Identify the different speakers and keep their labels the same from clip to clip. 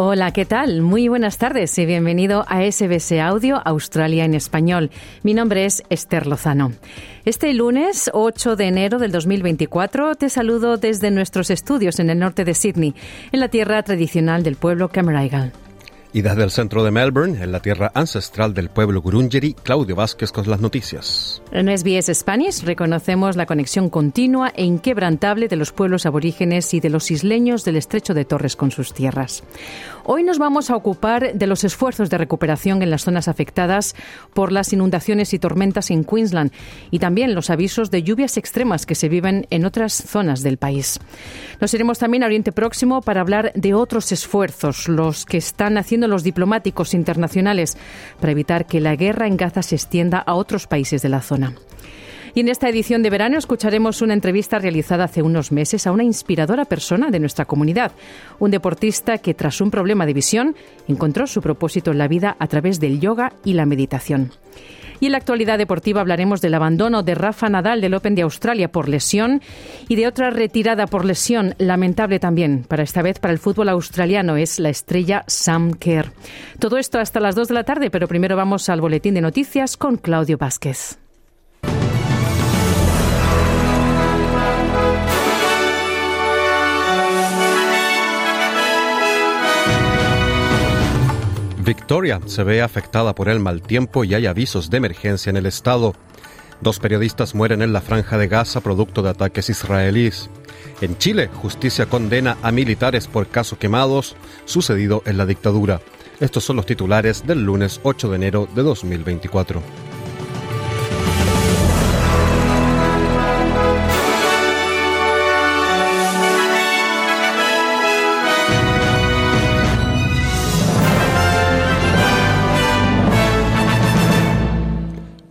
Speaker 1: Hola, ¿qué tal? Muy buenas tardes y bienvenido a SBS Audio Australia en Español. Mi nombre es Esther Lozano. Este lunes 8 de enero del 2024 te saludo desde nuestros estudios en el norte de Sydney, en la tierra tradicional del pueblo Cameraigal.
Speaker 2: Y desde el centro de Melbourne, en la tierra ancestral del pueblo Gurungeri, Claudio Vázquez con las noticias.
Speaker 1: En SBS Spanish reconocemos la conexión continua e inquebrantable de los pueblos aborígenes y de los isleños del estrecho de Torres con sus tierras. Hoy nos vamos a ocupar de los esfuerzos de recuperación en las zonas afectadas por las inundaciones y tormentas en Queensland y también los avisos de lluvias extremas que se viven en otras zonas del país. Nos iremos también a Oriente Próximo para hablar de otros esfuerzos, los que están haciendo los diplomáticos internacionales para evitar que la guerra en Gaza se extienda a otros países de la zona. Y en esta edición de verano escucharemos una entrevista realizada hace unos meses a una inspiradora persona de nuestra comunidad, un deportista que tras un problema de visión encontró su propósito en la vida a través del yoga y la meditación. Y en la actualidad deportiva hablaremos del abandono de Rafa Nadal del Open de Australia por lesión y de otra retirada por lesión, lamentable también, para esta vez para el fútbol australiano, es la estrella Sam Kerr. Todo esto hasta las 2 de la tarde, pero primero vamos al boletín de noticias con Claudio Vázquez.
Speaker 2: Victoria se ve afectada por el mal tiempo y hay avisos de emergencia en el estado. Dos periodistas mueren en la franja de Gaza producto de ataques israelíes. En Chile, justicia condena a militares por casos quemados sucedido en la dictadura. Estos son los titulares del lunes 8 de enero de 2024.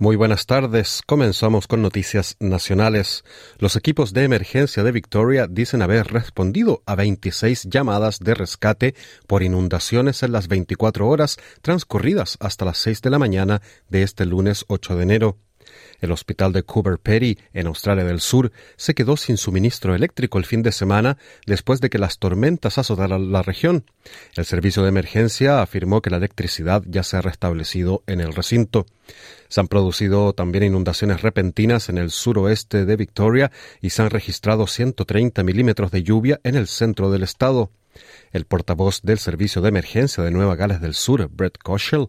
Speaker 2: Muy buenas tardes. Comenzamos con noticias nacionales. Los equipos de emergencia de Victoria dicen haber respondido a 26 llamadas de rescate por inundaciones en las 24 horas transcurridas hasta las 6 de la mañana de este lunes 8 de enero. El hospital de Cooper Petty, en Australia del Sur, se quedó sin suministro eléctrico el fin de semana después de que las tormentas azotaran la región. El servicio de emergencia afirmó que la electricidad ya se ha restablecido en el recinto. Se han producido también inundaciones repentinas en el suroeste de Victoria y se han registrado 130 milímetros de lluvia en el centro del estado. El portavoz del Servicio de Emergencia de Nueva Gales del Sur, Brett Koschel,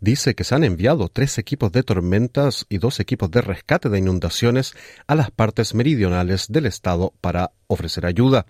Speaker 2: dice que se han enviado tres equipos de tormentas y dos equipos de rescate de inundaciones a las partes meridionales del estado para ofrecer ayuda.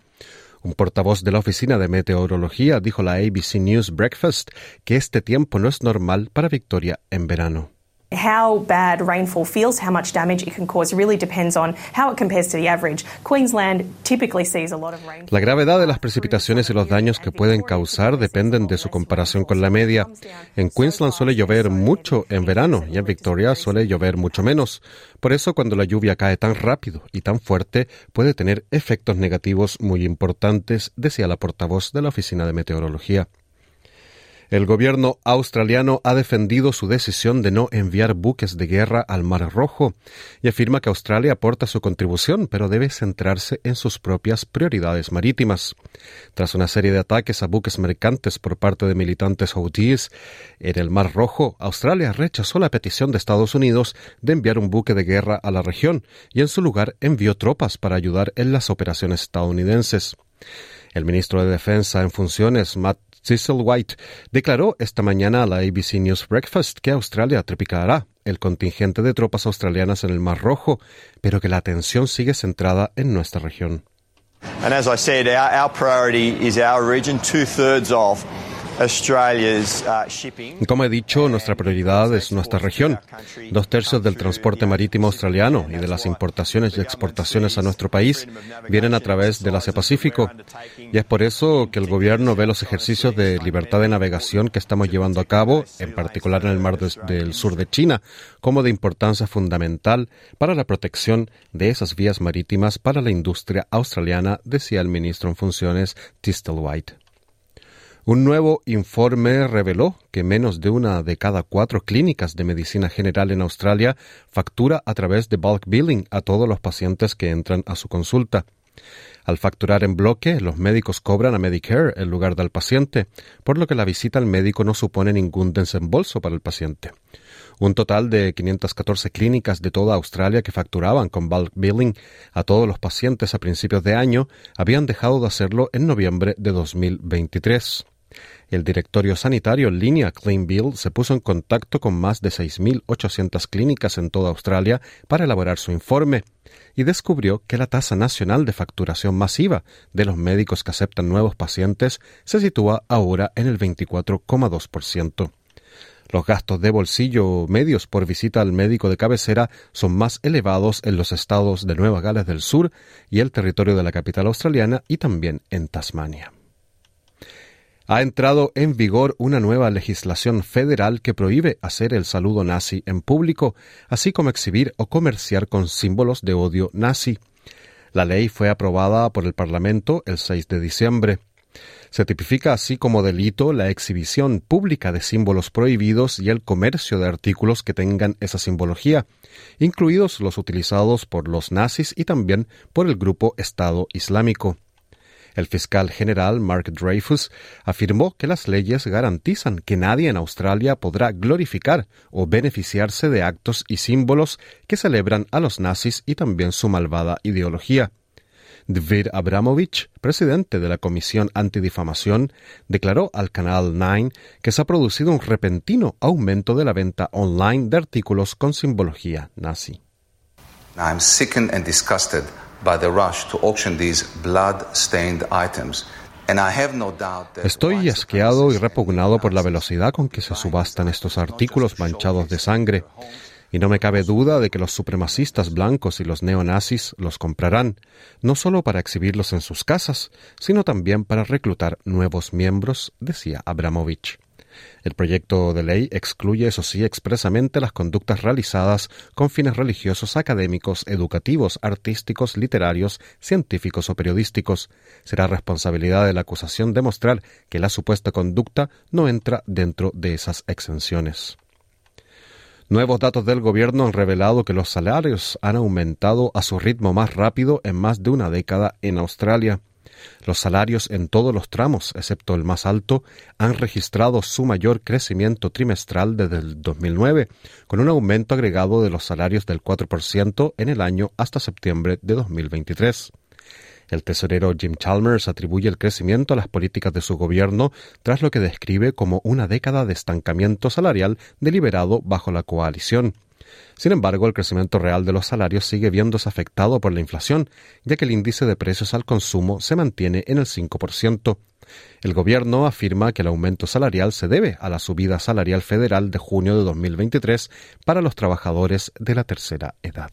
Speaker 2: Un portavoz de la Oficina de Meteorología dijo a la ABC News Breakfast que este tiempo no es normal para Victoria en verano.
Speaker 3: How bad rainfall feels, how much damage it can cause, really depends on how it compares to the average. Queensland typically sees a lot of rain.
Speaker 2: La gravedad de las precipitaciones y los daños que pueden causar dependen de su comparación con la media. En Queensland suele llover mucho en verano y en Victoria suele llover mucho menos. Por eso, cuando la lluvia cae tan rápido y tan fuerte, puede tener efectos negativos muy importantes, decía la portavoz de la Oficina de Meteorología. El gobierno australiano ha defendido su decisión de no enviar buques de guerra al Mar Rojo y afirma que Australia aporta su contribución, pero debe centrarse en sus propias prioridades marítimas. Tras una serie de ataques a buques mercantes por parte de militantes houthis en el Mar Rojo, Australia rechazó la petición de Estados Unidos de enviar un buque de guerra a la región y en su lugar envió tropas para ayudar en las operaciones estadounidenses. El ministro de Defensa en funciones, Matt Cecil White declaró esta mañana a la ABC News Breakfast que Australia triplicará el contingente de tropas australianas en el Mar Rojo, pero que la atención sigue centrada en nuestra región.
Speaker 4: And as I said, our, priority is our region. Two thirds of
Speaker 2: Como he dicho, nuestra prioridad es nuestra región. Dos tercios del transporte marítimo australiano y de las importaciones y exportaciones a nuestro país vienen a través del Asia-Pacífico. Y es por eso que el gobierno ve los ejercicios de libertad de navegación que estamos llevando a cabo, en particular en el mar del sur de China, como de importancia fundamental para la protección de esas vías marítimas para la industria australiana, decía el ministro en funciones Tistel White. Un nuevo informe reveló que menos de una de cada cuatro clínicas de medicina general en Australia factura a través de bulk billing a todos los pacientes que entran a su consulta. Al facturar en bloque, los médicos cobran a Medicare en lugar del paciente, por lo que la visita al médico no supone ningún desembolso para el paciente. Un total de 514 clínicas de toda Australia que facturaban con bulk billing a todos los pacientes a principios de año habían dejado de hacerlo en noviembre de 2023. El directorio sanitario en línea Clean Bill se puso en contacto con más de 6.800 clínicas en toda Australia para elaborar su informe y descubrió que la tasa nacional de facturación masiva de los médicos que aceptan nuevos pacientes se sitúa ahora en el 24,2%. Los gastos de bolsillo medios por visita al médico de cabecera son más elevados en los estados de Nueva Gales del Sur y el territorio de la capital australiana y también en Tasmania. Ha entrado en vigor una nueva legislación federal que prohíbe hacer el saludo nazi en público, así como exhibir o comerciar con símbolos de odio nazi. La ley fue aprobada por el Parlamento el 6 de diciembre. Se tipifica así como delito la exhibición pública de símbolos prohibidos y el comercio de artículos que tengan esa simbología, incluidos los utilizados por los nazis y también por el grupo Estado Islámico. El fiscal general Mark Dreyfus afirmó que las leyes garantizan que nadie en Australia podrá glorificar o beneficiarse de actos y símbolos que celebran a los nazis y también su malvada ideología. David Abramovich, presidente de la Comisión Antidifamación, declaró al Canal 9 que se ha producido un repentino aumento de la venta online de artículos con simbología nazi. I'm sickened and disgusted by the rush to auction these blood-stained items. Estoy asqueado y repugnado por la velocidad con que se subastan estos artículos manchados de sangre. Y no me cabe duda de que los supremacistas blancos y los neonazis los comprarán, no solo para exhibirlos en sus casas, sino también para reclutar nuevos miembros, decía Abramovich. El proyecto de ley excluye, eso sí, expresamente las conductas realizadas con fines religiosos, académicos, educativos, artísticos, literarios, científicos o periodísticos. Será responsabilidad de la acusación demostrar que la supuesta conducta no entra dentro de esas exenciones. Nuevos datos del gobierno han revelado que los salarios han aumentado a su ritmo más rápido en más de una década en Australia. Los salarios en todos los tramos, excepto el más alto, han registrado su mayor crecimiento trimestral desde el 2009, con un aumento agregado de los salarios del 4% en el año hasta septiembre de 2023. El tesorero Jim Chalmers atribuye el crecimiento a las políticas de su gobierno tras lo que describe como una década de estancamiento salarial deliberado bajo la coalición. Sin embargo, el crecimiento real de los salarios sigue viéndose afectado por la inflación, ya que el índice de precios al consumo se mantiene en el 5%. El gobierno afirma que el aumento salarial se debe a la subida salarial federal de junio de 2023 para los trabajadores de la tercera edad.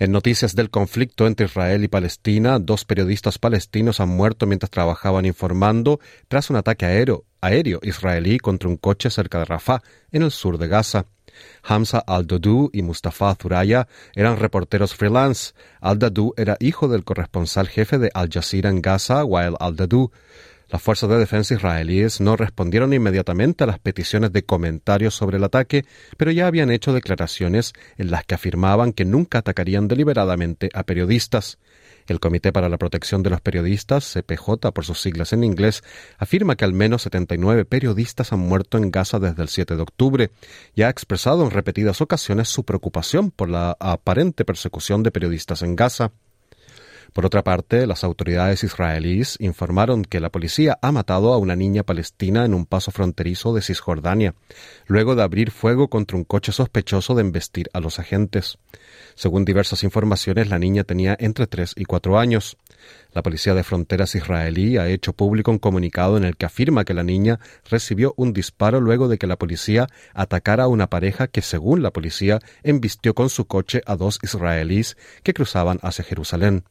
Speaker 2: En noticias del conflicto entre Israel y Palestina, dos periodistas palestinos han muerto mientras trabajaban informando tras un ataque aéreo, aéreo israelí contra un coche cerca de Rafah, en el sur de Gaza. Hamza al-Dodú y Mustafa Zuraya eran reporteros freelance. Al-Dadu era hijo del corresponsal jefe de Al Jazeera en Gaza, Wael al-Dadu. Las fuerzas de defensa israelíes no respondieron inmediatamente a las peticiones de comentarios sobre el ataque, pero ya habían hecho declaraciones en las que afirmaban que nunca atacarían deliberadamente a periodistas. El Comité para la Protección de los Periodistas, CPJ por sus siglas en inglés, afirma que al menos 79 periodistas han muerto en Gaza desde el 7 de octubre y ha expresado en repetidas ocasiones su preocupación por la aparente persecución de periodistas en Gaza. Por otra parte, las autoridades israelíes informaron que la policía ha matado a una niña palestina en un paso fronterizo de Cisjordania, luego de abrir fuego contra un coche sospechoso de embestir a los agentes. Según diversas informaciones, la niña tenía entre 3 y 4 años. La Policía de Fronteras israelí ha hecho público un comunicado en el que afirma que la niña recibió un disparo luego de que la policía atacara a una pareja que, según la policía, embistió con su coche a dos israelíes que cruzaban hacia Jerusalén.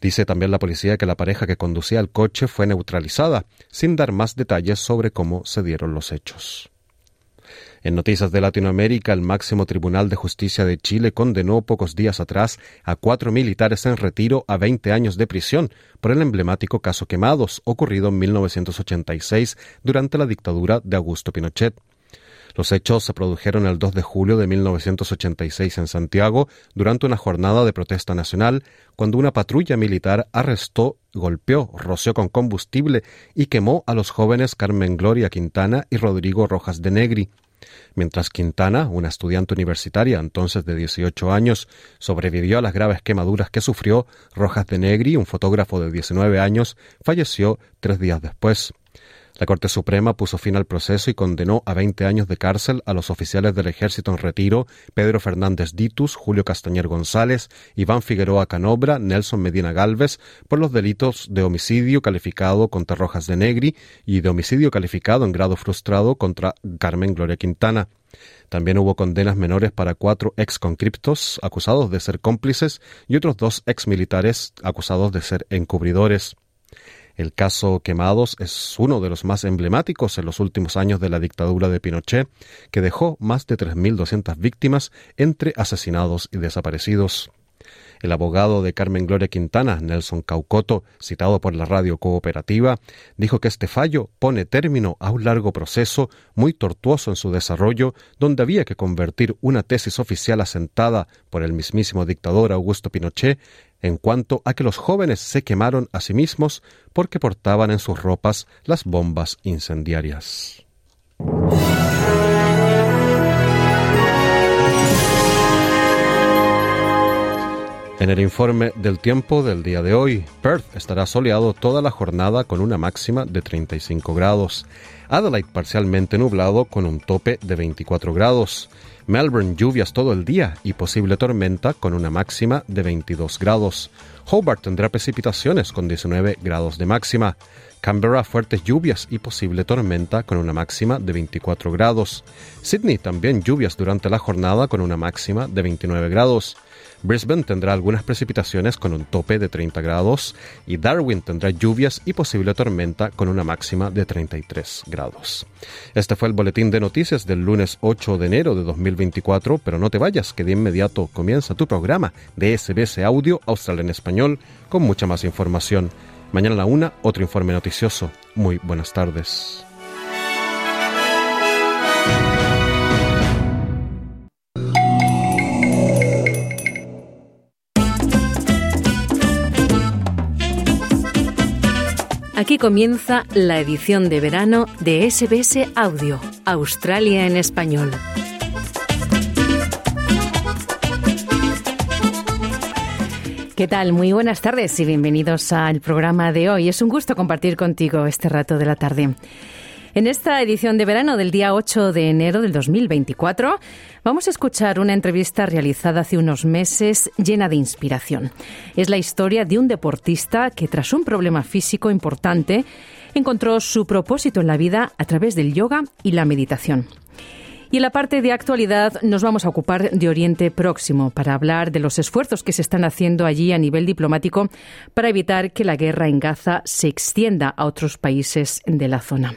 Speaker 2: Dice también la policía que la pareja que conducía el coche fue neutralizada, sin dar más detalles sobre cómo se dieron los hechos. En noticias de Latinoamérica, el máximo Tribunal de Justicia de Chile condenó pocos días atrás a cuatro militares en retiro a 20 años de prisión por el emblemático caso Quemados, ocurrido en 1986 durante la dictadura de Augusto Pinochet. Los hechos se produjeron el 2 de julio de 1986 en Santiago durante una jornada de protesta nacional, cuando una patrulla militar arrestó, golpeó, roció con combustible y quemó a los jóvenes Carmen Gloria Quintana y Rodrigo Rojas de Negri. Mientras Quintana, una estudiante universitaria entonces de 18 años, sobrevivió a las graves quemaduras que sufrió, Rojas de Negri, un fotógrafo de 19 años, falleció tres días después. La Corte Suprema puso fin al proceso y condenó a 20 años de cárcel a los oficiales del ejército en retiro Pedro Fernández Ditus, Julio Castañer González, Iván Figueroa Canobra, Nelson Medina Galvez por los delitos de homicidio calificado contra Rojas de Negri y de homicidio calificado en grado frustrado contra Carmen Gloria Quintana. También hubo condenas menores para cuatro ex concriptos acusados de ser cómplices y otros dos ex militares acusados de ser encubridores. El caso Quemados es uno de los más emblemáticos en los últimos años de la dictadura de Pinochet, que dejó más de 3.200 víctimas entre asesinados y desaparecidos. El abogado de Carmen Gloria Quintana, Nelson Caucoto, citado por la radio cooperativa, dijo que este fallo pone término a un largo proceso muy tortuoso en su desarrollo, donde había que convertir una tesis oficial asentada por el mismísimo dictador Augusto Pinochet en cuanto a que los jóvenes se quemaron a sí mismos porque portaban en sus ropas las bombas incendiarias. En el informe del tiempo del día de hoy, Perth estará soleado toda la jornada con una máxima de 35 grados. Adelaide parcialmente nublado con un tope de 24 grados. Melbourne lluvias todo el día y posible tormenta con una máxima de 22 grados. Hobart tendrá precipitaciones con 19 grados de máxima. Canberra fuertes lluvias y posible tormenta con una máxima de 24 grados. Sydney también lluvias durante la jornada con una máxima de 29 grados. Brisbane tendrá algunas precipitaciones con un tope de 30 grados y Darwin tendrá lluvias y posible tormenta con una máxima de 33 grados. Este fue el boletín de noticias del lunes 8 de enero de 2024, pero no te vayas, que de inmediato comienza tu programa de SBS Audio Austral en Español con mucha más información. Mañana a la una, otro informe noticioso. Muy buenas tardes.
Speaker 1: Aquí comienza la edición de verano de SBS Audio, Australia en español. ¿Qué tal? Muy buenas tardes y bienvenidos al programa de hoy. Es un gusto compartir contigo este rato de la tarde. En esta edición de verano del día 8 de enero del 2024 vamos a escuchar una entrevista realizada hace unos meses llena de inspiración. Es la historia de un deportista que tras un problema físico importante encontró su propósito en la vida a través del yoga y la meditación. Y en la parte de actualidad nos vamos a ocupar de Oriente Próximo para hablar de los esfuerzos que se están haciendo allí a nivel diplomático para evitar que la guerra en Gaza se extienda a otros países de la zona.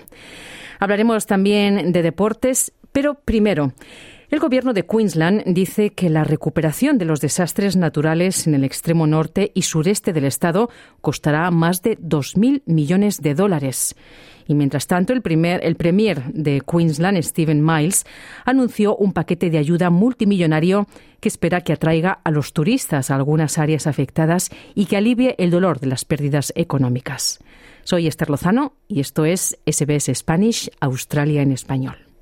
Speaker 1: Hablaremos también de deportes, pero primero, el gobierno de Queensland dice que la recuperación de los desastres naturales en el extremo norte y sureste del estado costará más de 2.000 millones de dólares. Y mientras tanto, el, primer, el premier de Queensland, Stephen Miles, anunció un paquete de ayuda multimillonario que espera que atraiga a los turistas a algunas áreas afectadas y que alivie el dolor de las pérdidas económicas. Soy Esther Lozano y esto es SBS Spanish, Australia en español.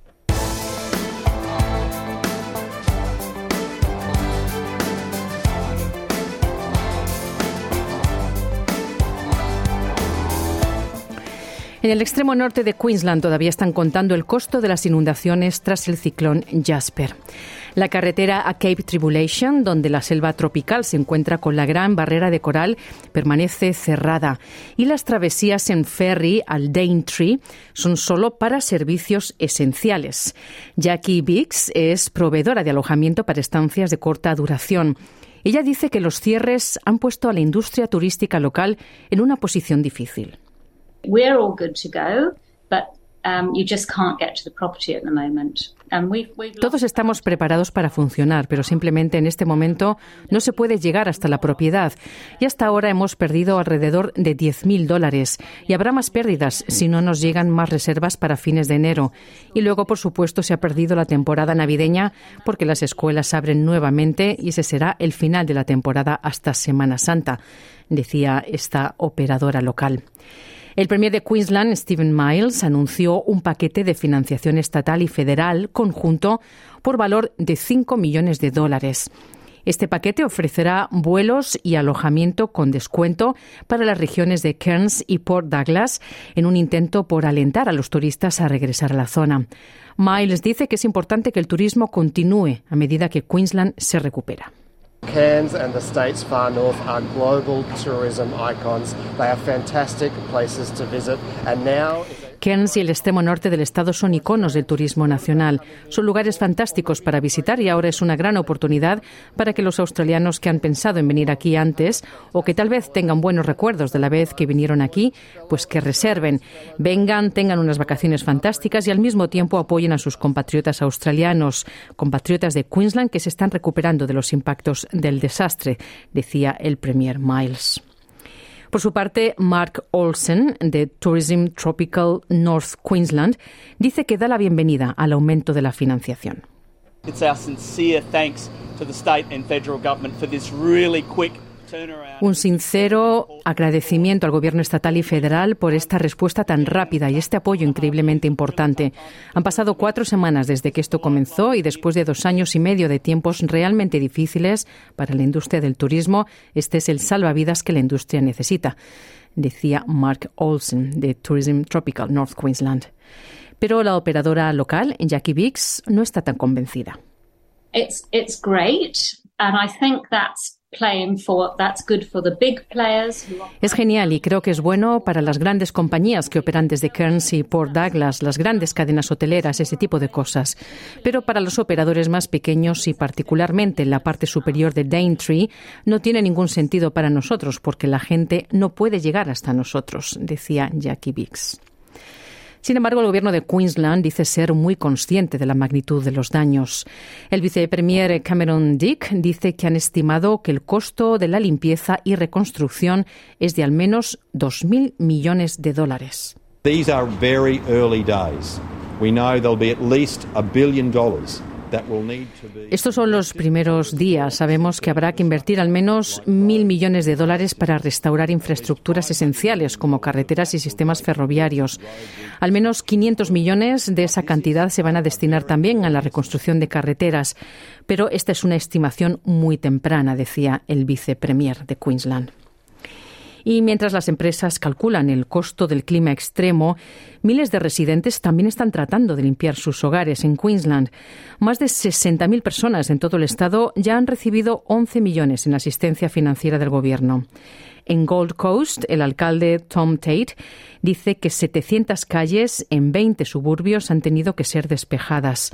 Speaker 1: En el extremo norte de Queensland todavía están contando el costo de las inundaciones tras el ciclón Jasper. La carretera a Cape Tribulation, donde la selva tropical se encuentra con la gran barrera de coral, permanece cerrada y las travesías en ferry al Daintree son solo para servicios esenciales. Jackie Biggs es proveedora de alojamiento para estancias de corta duración. Ella dice que los cierres han puesto a la industria turística local en una posición difícil.
Speaker 4: We're all good to go, but um, you just can't get to the property at the moment.
Speaker 1: Todos estamos preparados para funcionar, pero simplemente en este momento no se puede llegar hasta la propiedad. Y hasta ahora hemos perdido alrededor de 10.000 dólares. Y habrá más pérdidas si no nos llegan más reservas para fines de enero. Y luego, por supuesto, se ha perdido la temporada navideña porque las escuelas abren nuevamente y ese será el final de la temporada hasta Semana Santa, decía esta operadora local. El premier de Queensland, Stephen Miles, anunció un paquete de financiación estatal y federal conjunto por valor de 5 millones de dólares. Este paquete ofrecerá vuelos y alojamiento con descuento para las regiones de Cairns y Port Douglas en un intento por alentar a los turistas a regresar a la zona. Miles dice que es importante que el turismo continúe a medida que Queensland se recupera.
Speaker 5: Cairns and the states far north are global tourism icons. They are fantastic places to visit, and now.
Speaker 1: Cairns y el extremo norte del estado son iconos del turismo nacional. Son lugares fantásticos para visitar y ahora es una gran oportunidad para que los australianos que han pensado en venir aquí antes o que tal vez tengan buenos recuerdos de la vez que vinieron aquí, pues que reserven, vengan, tengan unas vacaciones fantásticas y al mismo tiempo apoyen a sus compatriotas australianos, compatriotas de Queensland que se están recuperando de los impactos del desastre, decía el Premier Miles. Por su parte, Mark Olsen, de Tourism Tropical North Queensland, dice que da la bienvenida al aumento de la financiación.
Speaker 6: It's our sincere thanks to the state and federal government for this really quick
Speaker 1: Un sincero agradecimiento al Gobierno estatal y federal por esta respuesta tan rápida y este apoyo increíblemente importante. Han pasado cuatro semanas desde que esto comenzó y después de dos años y medio de tiempos realmente difíciles para la industria del turismo, este es el salvavidas que la industria necesita, decía Mark Olsen de Tourism Tropical North Queensland. Pero la operadora local, Jackie Biggs, no está tan convencida.
Speaker 4: it's it's great, and I think that's
Speaker 1: Es genial y creo que es bueno para las grandes compañías que operan desde Cairns y Port Douglas, las grandes cadenas hoteleras, ese tipo de cosas. Pero para los operadores más pequeños y particularmente en la parte superior de Daintree, no tiene ningún sentido para nosotros porque la gente no puede llegar hasta nosotros, decía Jackie Biggs. Sin embargo, el gobierno de Queensland dice ser muy consciente de la magnitud de los daños. El vicepremier Cameron Dick dice que han estimado que el costo de la limpieza y reconstrucción es de al menos 2.000 millones de dólares.
Speaker 7: These are very early days. We know there'll be at least a billion dollars
Speaker 1: Estos son los primeros días. Sabemos que habrá que invertir al menos mil millones de dólares para restaurar infraestructuras esenciales como carreteras y sistemas ferroviarios. Al menos 500 millones de esa cantidad se van a destinar también a la reconstrucción de carreteras. Pero esta es una estimación muy temprana, decía el vicepremier de Queensland. Y mientras las empresas calculan el costo del clima extremo, miles de residentes también están tratando de limpiar sus hogares en Queensland. Más de 60.000 personas en todo el estado ya han recibido 11 millones en asistencia financiera del gobierno. En Gold Coast, el alcalde Tom Tate dice que 700 calles en 20 suburbios han tenido que ser despejadas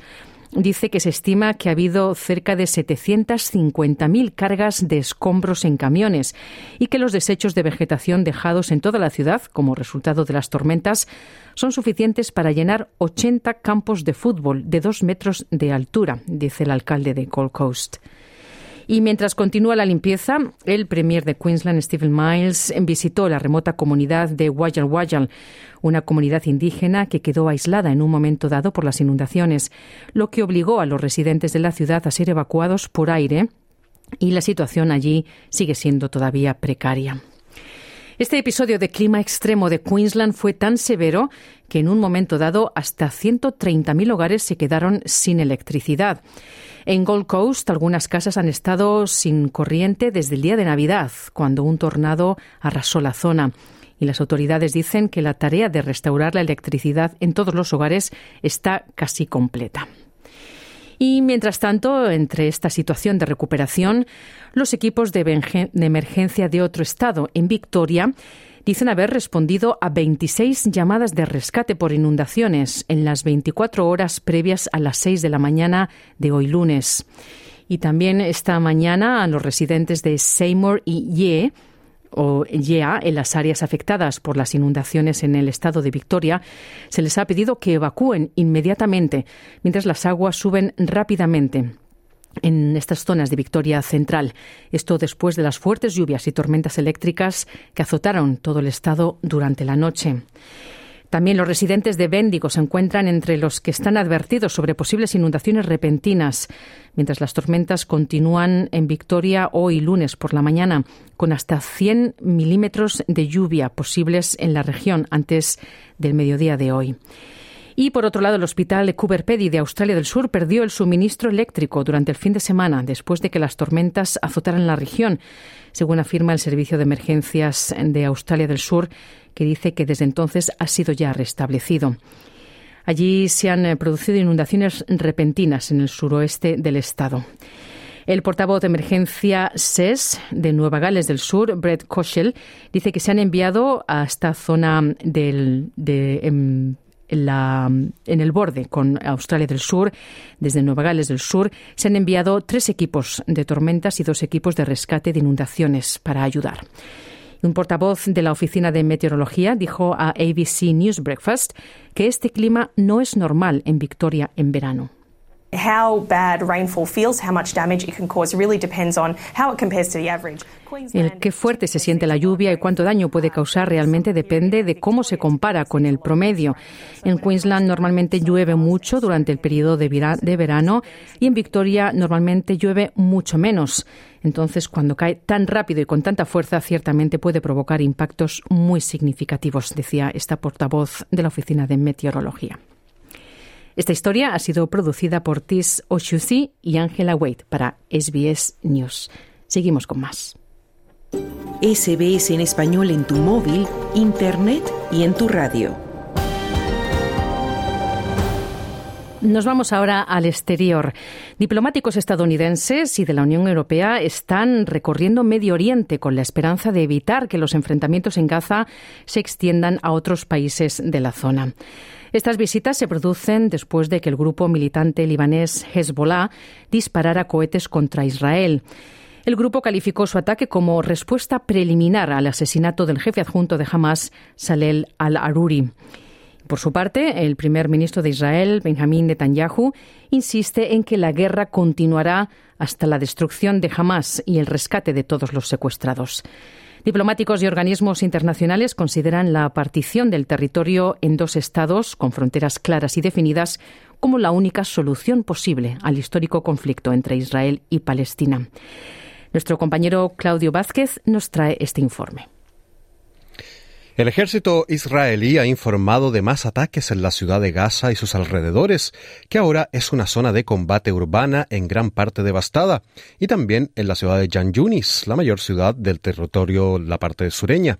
Speaker 1: dice que se estima que ha habido cerca de 750.000 cargas de escombros en camiones y que los desechos de vegetación dejados en toda la ciudad como resultado de las tormentas son suficientes para llenar 80 campos de fútbol de dos metros de altura, dice el alcalde de Gold Coast. Y mientras continúa la limpieza, el premier de Queensland, Stephen Miles, visitó la remota comunidad de Wajal Wajal, una comunidad indígena que quedó aislada en un momento dado por las inundaciones, lo que obligó a los residentes de la ciudad a ser evacuados por aire y la situación allí sigue siendo todavía precaria. Este episodio de clima extremo de Queensland fue tan severo que en un momento dado hasta 130.000 hogares se quedaron sin electricidad. En Gold Coast, algunas casas han estado sin corriente desde el día de Navidad, cuando un tornado arrasó la zona. y las autoridades dicen que la tarea de restaurar la electricidad en todos los hogares está casi completa. Y mientras tanto, entre esta situación de recuperación, los equipos de emergencia de otro estado, en Victoria, dicen haber respondido a 26 llamadas de rescate por inundaciones en las 24 horas previas a las 6 de la mañana de hoy lunes. Y también esta mañana a los residentes de Seymour y Ye o YEA en las áreas afectadas por las inundaciones en el estado de Victoria, se les ha pedido que evacúen inmediatamente mientras las aguas suben rápidamente en estas zonas de Victoria Central. Esto después de las fuertes lluvias y tormentas eléctricas que azotaron todo el estado durante la noche. También los residentes de Bendigo se encuentran entre los que están advertidos sobre posibles inundaciones repentinas, mientras las tormentas continúan en Victoria hoy lunes por la mañana, con hasta 100 milímetros de lluvia posibles en la región antes del mediodía de hoy. Y por otro lado, el hospital Cooper Pedy de Australia del Sur perdió el suministro eléctrico durante el fin de semana después de que las tormentas azotaran la región, según afirma el Servicio de Emergencias de Australia del Sur, que dice que desde entonces ha sido ya restablecido. Allí se han eh, producido inundaciones repentinas en el suroeste del estado. El portavoz de emergencia SES de Nueva Gales del Sur, Brett Koschel, dice que se han enviado a esta zona del, de, en, el borde con Australia del Sur, desde Nueva Gales del Sur, se han enviado tres equipos de tormentas y dos equipos de rescate de inundaciones para ayudar. Un portavoz de la Oficina de Meteorología dijo a ABC News Breakfast que este clima no es normal en Victoria en verano. El qué fuerte se siente la lluvia y cuánto daño puede causar realmente depende de cómo se compara con el promedio. En Queensland normalmente llueve mucho durante el periodo de, verano y en Victoria normalmente llueve mucho menos. Entonces, cuando cae tan rápido y con tanta fuerza, ciertamente puede provocar impactos muy significativos, decía esta portavoz de la Oficina de Meteorología. Esta historia ha sido producida por Tis Oshusi y Angela Wade para SBS News. Seguimos con más.
Speaker 8: SBS en español en tu móvil, internet y en tu radio.
Speaker 1: Nos vamos ahora al exterior. Diplomáticos estadounidenses y de la Unión Europea están recorriendo Medio Oriente con la esperanza de evitar que los enfrentamientos en Gaza se extiendan a otros países de la zona. Estas visitas se producen después de que el grupo militante libanés Hezbollah disparara cohetes contra Israel. El grupo calificó su ataque como respuesta preliminar al asesinato del jefe adjunto de Hamas, Salel al-Aruri. Por su parte, el primer ministro de Israel, Benjamin Netanyahu, insiste en que la guerra continuará hasta la destrucción de Hamas y el rescate de todos los secuestrados. Diplomáticos y organismos internacionales consideran la partición del territorio en dos estados con fronteras claras y definidas como la única solución posible al histórico conflicto entre Israel y Palestina. Nuestro compañero Claudio Vázquez nos trae este informe.
Speaker 2: El ejército israelí ha informado de más ataques en la ciudad de Gaza y sus alrededores, que ahora es una zona de combate urbana en gran parte devastada, y también en la ciudad de Jan Yunis, la mayor ciudad del territorio, la parte sureña.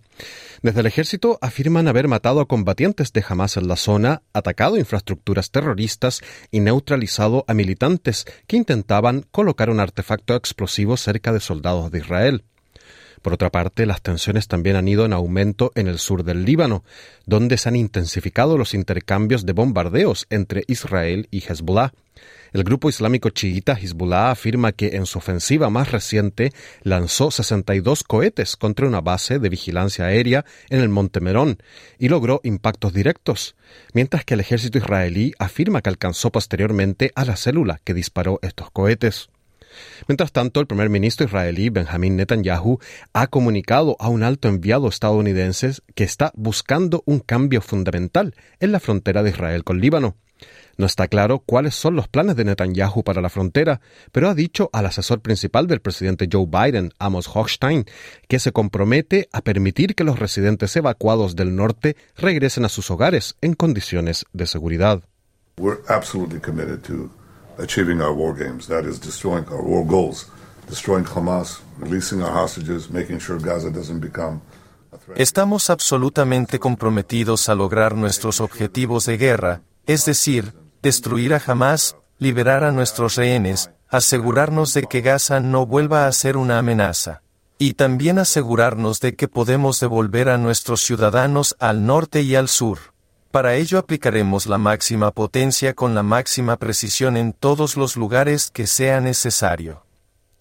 Speaker 2: Desde el ejército afirman haber matado a combatientes de Hamas en la zona, atacado infraestructuras terroristas y neutralizado a militantes que intentaban colocar un artefacto explosivo cerca de soldados de Israel. Por otra parte, las tensiones también han ido en aumento en el sur del Líbano, donde se han intensificado los intercambios de bombardeos entre Israel y Hezbollah. El grupo islámico chiita Hezbollah afirma que en su ofensiva más reciente lanzó 62 cohetes contra una base de vigilancia aérea en el Monte Merón y logró impactos directos, mientras que el ejército israelí afirma que alcanzó posteriormente a la célula que disparó estos cohetes. Mientras tanto, el primer ministro israelí Benjamin Netanyahu ha comunicado a un alto enviado estadounidense que está buscando un cambio fundamental en la frontera de Israel con Líbano. No está claro cuáles son los planes de Netanyahu para la frontera, pero ha dicho al asesor principal del presidente Joe Biden, Amos Hochstein, que se compromete a permitir que los residentes evacuados del norte regresen a sus hogares en condiciones de seguridad
Speaker 9: achieving our war games. That is destroying our war goals, destroying Hamas, releasing our hostages, making sure Gaza doesn't become
Speaker 10: Estamos absolutamente comprometidos a lograr nuestros objetivos de guerra, es decir, destruir a Hamas, liberar a nuestros rehenes, asegurarnos de que Gaza no vuelva a ser una amenaza. Y también asegurarnos de que podemos devolver a nuestros ciudadanos al norte y al sur. Para ello aplicaremos la máxima potencia con la máxima precisión en todos los lugares que sea necesario.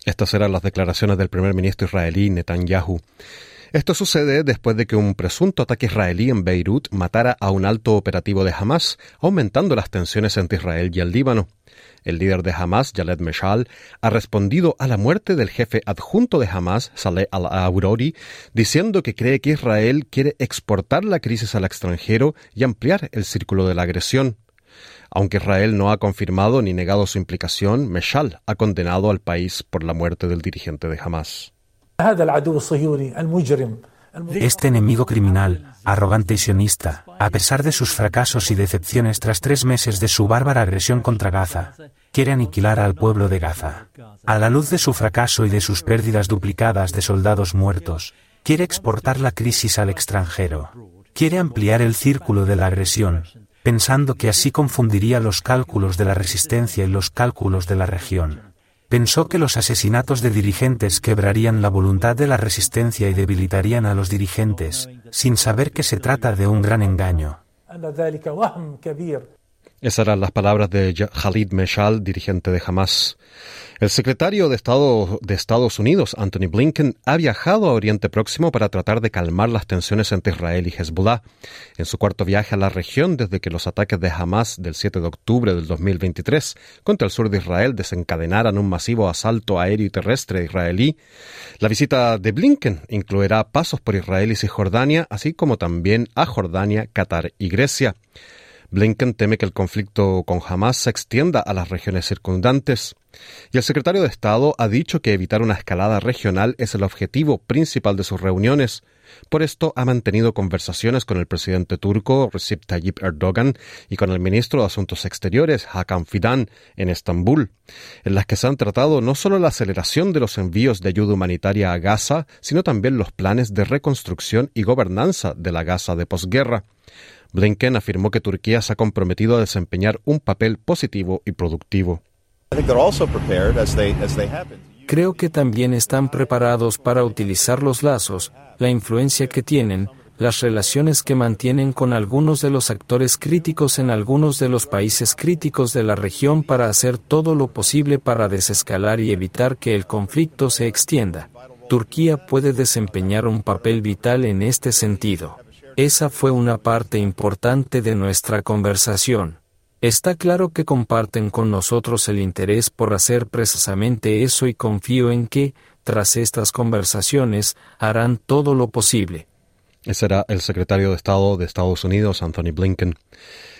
Speaker 2: Estas eran las declaraciones del primer ministro israelí Netanyahu. Esto sucede después de que un presunto ataque israelí en Beirut matara a un alto operativo de Hamas, aumentando las tensiones entre Israel y el Líbano. El líder de Hamas, Jaled Meshal, ha respondido a la muerte del jefe adjunto de Hamas, Saleh al-Aurori, diciendo que cree que Israel quiere exportar la crisis al extranjero y ampliar el círculo de la agresión. Aunque Israel no ha confirmado ni negado su implicación, Meshal ha condenado al país por la muerte del dirigente de Hamas.
Speaker 11: Este enemigo criminal, arrogante y sionista, a pesar de sus fracasos y decepciones tras tres meses de su bárbara agresión contra Gaza, quiere aniquilar al pueblo de Gaza. A la luz de su fracaso y de sus pérdidas duplicadas de soldados muertos, quiere exportar la crisis al extranjero. Quiere ampliar el círculo de la agresión, pensando que así confundiría los cálculos de la resistencia y los cálculos de la región. Pensó que los asesinatos de dirigentes quebrarían la voluntad de la resistencia y debilitarían a los dirigentes, sin saber que se trata de un gran engaño.
Speaker 2: Esas eran las palabras de Khalid Meshal, dirigente de Hamas. El secretario de Estado de Estados Unidos, Anthony Blinken, ha viajado a Oriente Próximo para tratar de calmar las tensiones entre Israel y Hezbollah. En su cuarto viaje a la región desde que los ataques de Hamas del 7 de octubre del 2023 contra el sur de Israel desencadenaran un masivo asalto aéreo y terrestre israelí, la visita de Blinken incluirá pasos por Israel y Cisjordania, así como también a Jordania, Qatar y Grecia. Blinken teme que el conflicto con Hamas se extienda a las regiones circundantes. Y el secretario de Estado ha dicho que evitar una escalada regional es el objetivo principal de sus reuniones. Por esto ha mantenido conversaciones con el presidente turco Recep Tayyip Erdogan y con el ministro de Asuntos Exteriores Hakan Fidan en Estambul, en las que se han tratado no solo la aceleración de los envíos de ayuda humanitaria a Gaza, sino también los planes de reconstrucción y gobernanza de la Gaza de posguerra. Blinken afirmó que Turquía se ha comprometido a desempeñar un papel positivo y productivo.
Speaker 12: Creo que también están preparados para utilizar los lazos, la influencia que tienen, las relaciones que mantienen con algunos de los actores críticos en algunos de los países críticos de la región para hacer todo lo posible para desescalar y evitar que el conflicto se extienda. Turquía puede desempeñar un papel vital en este sentido. Esa fue una parte importante de nuestra conversación. Está claro que comparten con nosotros el interés por hacer precisamente eso y confío en que, tras estas conversaciones, harán todo lo posible.
Speaker 2: Ese era el secretario de Estado de Estados Unidos, Anthony Blinken.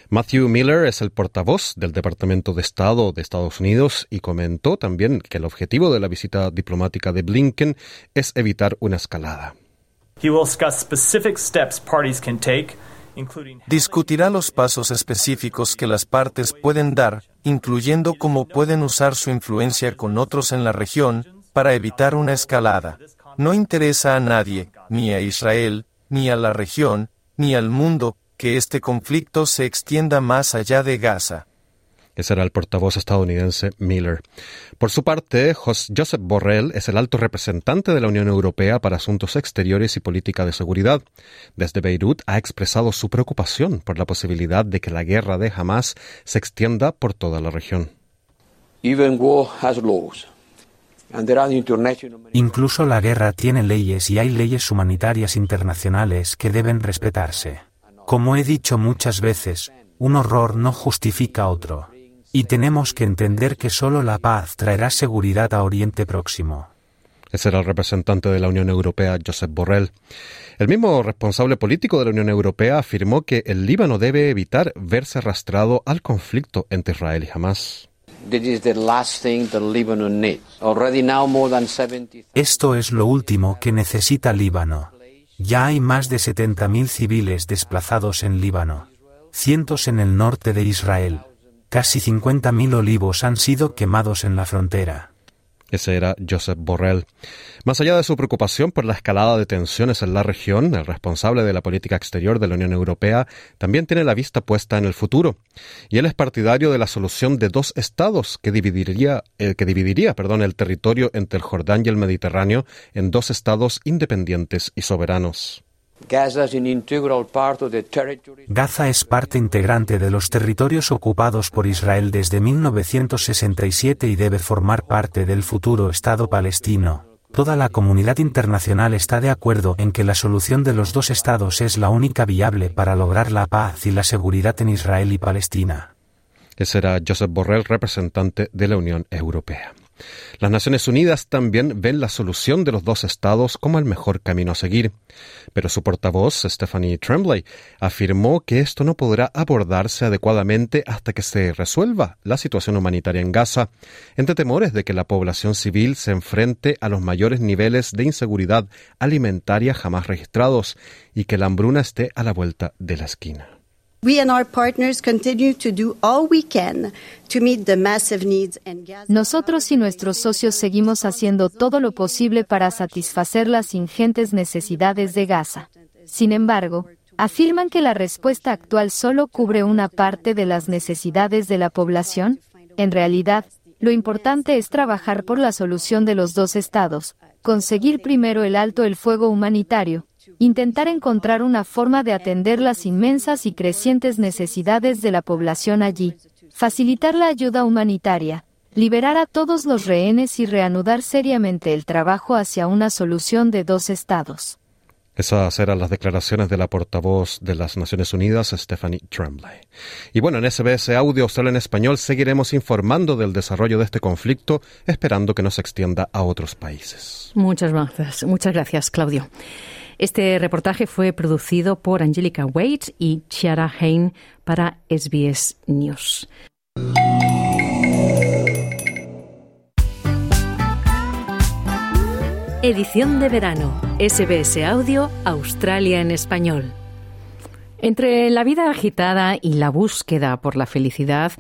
Speaker 2: Matthew Miller es el portavoz del Departamento de Estado de Estados Unidos y comentó también que el objetivo de la visita diplomática de Blinken es evitar una escalada.
Speaker 10: Discutirá los pasos específicos que las partes pueden dar, incluyendo cómo pueden usar su influencia con otros en la región para evitar una escalada. No interesa a nadie, ni a Israel, ni a la región, ni al mundo, que este conflicto se extienda más allá de Gaza.
Speaker 2: Ese era el portavoz estadounidense Miller. Por su parte, Joseph Borrell es el alto representante de la Unión Europea para Asuntos Exteriores y Política de Seguridad. Desde Beirut ha expresado su preocupación por la posibilidad de que la guerra de Hamas se extienda por toda la región.
Speaker 11: Incluso la guerra tiene leyes y hay leyes humanitarias internacionales que deben respetarse. Como he dicho muchas veces, un horror no justifica otro. Y tenemos que entender que solo la paz traerá seguridad a Oriente Próximo.
Speaker 2: Ese era el representante de la Unión Europea, Josep Borrell. El mismo responsable político de la Unión Europea afirmó que el Líbano debe evitar verse arrastrado al conflicto entre Israel y Hamas.
Speaker 11: Esto es lo último que necesita Líbano. Ya hay más de 70.000 civiles desplazados en Líbano, cientos en el norte de Israel, Casi 50.000 olivos han sido quemados en la frontera.
Speaker 2: Ese era Joseph Borrell. Más allá de su preocupación por la escalada de tensiones en la región, el responsable de la política exterior de la Unión Europea también tiene la vista puesta en el futuro. Y él es partidario de la solución de dos estados que dividiría, eh, que dividiría perdón, el territorio entre el Jordán y el Mediterráneo en dos estados independientes y soberanos.
Speaker 11: Gaza es parte integrante de los territorios ocupados por Israel desde 1967 y debe formar parte del futuro Estado palestino. Toda la comunidad internacional está de acuerdo en que la solución de los dos estados es la única viable para lograr la paz y la seguridad en Israel y Palestina.
Speaker 2: Ese era Joseph Borrell, representante de la Unión Europea. Las Naciones Unidas también ven la solución de los dos estados como el mejor camino a seguir, pero su portavoz, Stephanie Tremblay, afirmó que esto no podrá abordarse adecuadamente hasta que se resuelva la situación humanitaria en Gaza, entre temores de que la población civil se enfrente a los mayores niveles de inseguridad alimentaria jamás registrados y que la hambruna esté a la vuelta de la esquina.
Speaker 13: Nosotros y nuestros socios seguimos haciendo todo lo posible para satisfacer las ingentes necesidades de Gaza. Sin embargo, afirman que la respuesta actual solo cubre una parte de las necesidades de la población. En realidad, lo importante es trabajar por la solución de los dos estados, conseguir primero el alto el fuego humanitario, intentar encontrar una forma de atender las inmensas y crecientes necesidades de la población allí, facilitar la ayuda humanitaria, liberar a todos los rehenes y reanudar seriamente el trabajo hacia una solución de dos estados.
Speaker 2: Esas eran las declaraciones de la portavoz de las Naciones Unidas, Stephanie Tremblay. Y bueno, en SBS Audio Australia en Español seguiremos informando del desarrollo de este conflicto, esperando que no se extienda a otros países.
Speaker 1: Muchas gracias, muchas gracias, Claudio. Este reportaje fue producido por Angelica Wade y Chiara Hain para SBS News.
Speaker 8: Edición de verano. SBS Audio Australia en español.
Speaker 1: Entre la vida agitada y la búsqueda por la felicidad,